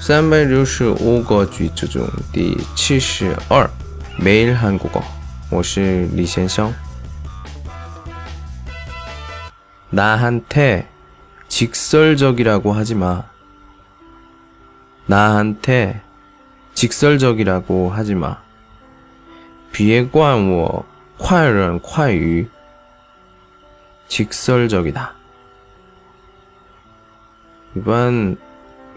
三百六十五个句子中第七十二，매일한국어。我是李先生。나한테직설적이라고하지마나한테직설적이라고하지마别管我快人快语，직설적이다。 一般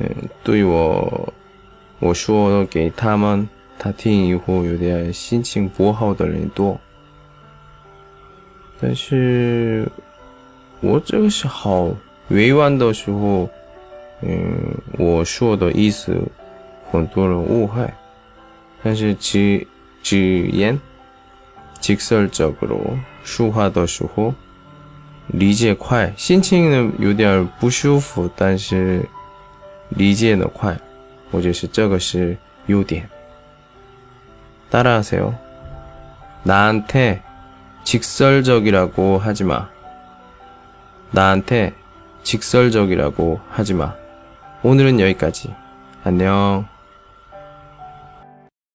嗯，对我我说给他们，他听以后有点心情不好的人多。但是，我这个是好委婉的时候，嗯，我说的意思很多人误会。但是直直言，직설적으로说话的时候。理解快，心情呢有点不舒服，但是 理解的快，我觉得是这个是优点。따라하세요나한테직설적이라고하지마나한테직설적이라고하지마오늘은여기까지안녕